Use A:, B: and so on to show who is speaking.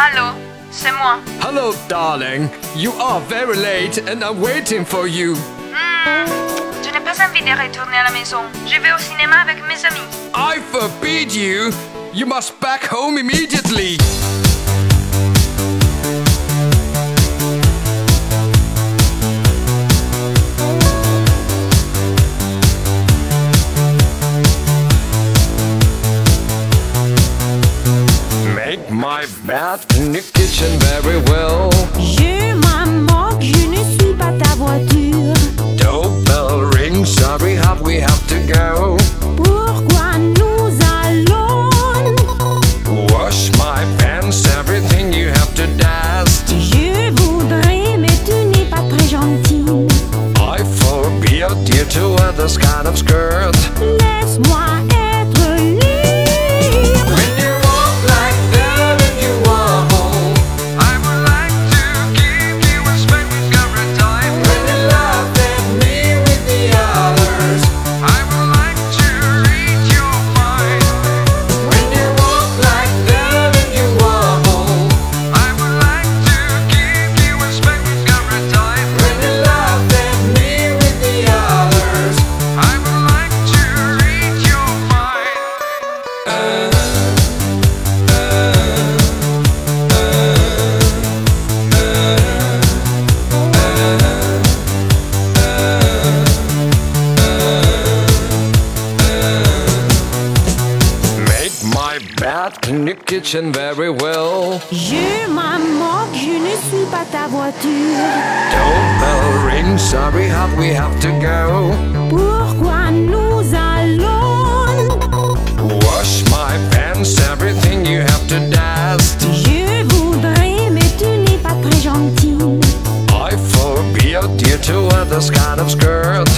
A: Allô, c'est moi.
B: Hello, darling. You are very late and I'm waiting for you.
A: Hmm, je n'ai pas envie de retourner à la maison. Je vais au cinéma avec mes amis.
B: I forbid you. You must back home immediately. My in the kitchen very well.
C: Je m'en moque, je ne suis pas ta voiture.
B: Doorbell ring, sorry, hot, we have to go.
C: Pourquoi nous allons
B: Wash my pants, everything you have to dust.
C: Je voudrais, mais tu n'es pas très gentil.
B: I forbid you to wear this kind of skirt.
C: Laisse-moi
B: bed in the kitchen very well.
C: Je m'en moque, je ne suis pas ta voiture.
B: Doorbell ring, sorry, hot, we have to go.
C: Pourquoi nous allons
B: Wash my pants, everything you have to dust.
C: Je voudrais, mais tu n'es pas très gentil.
B: I forbid you to wear this kind of skirt.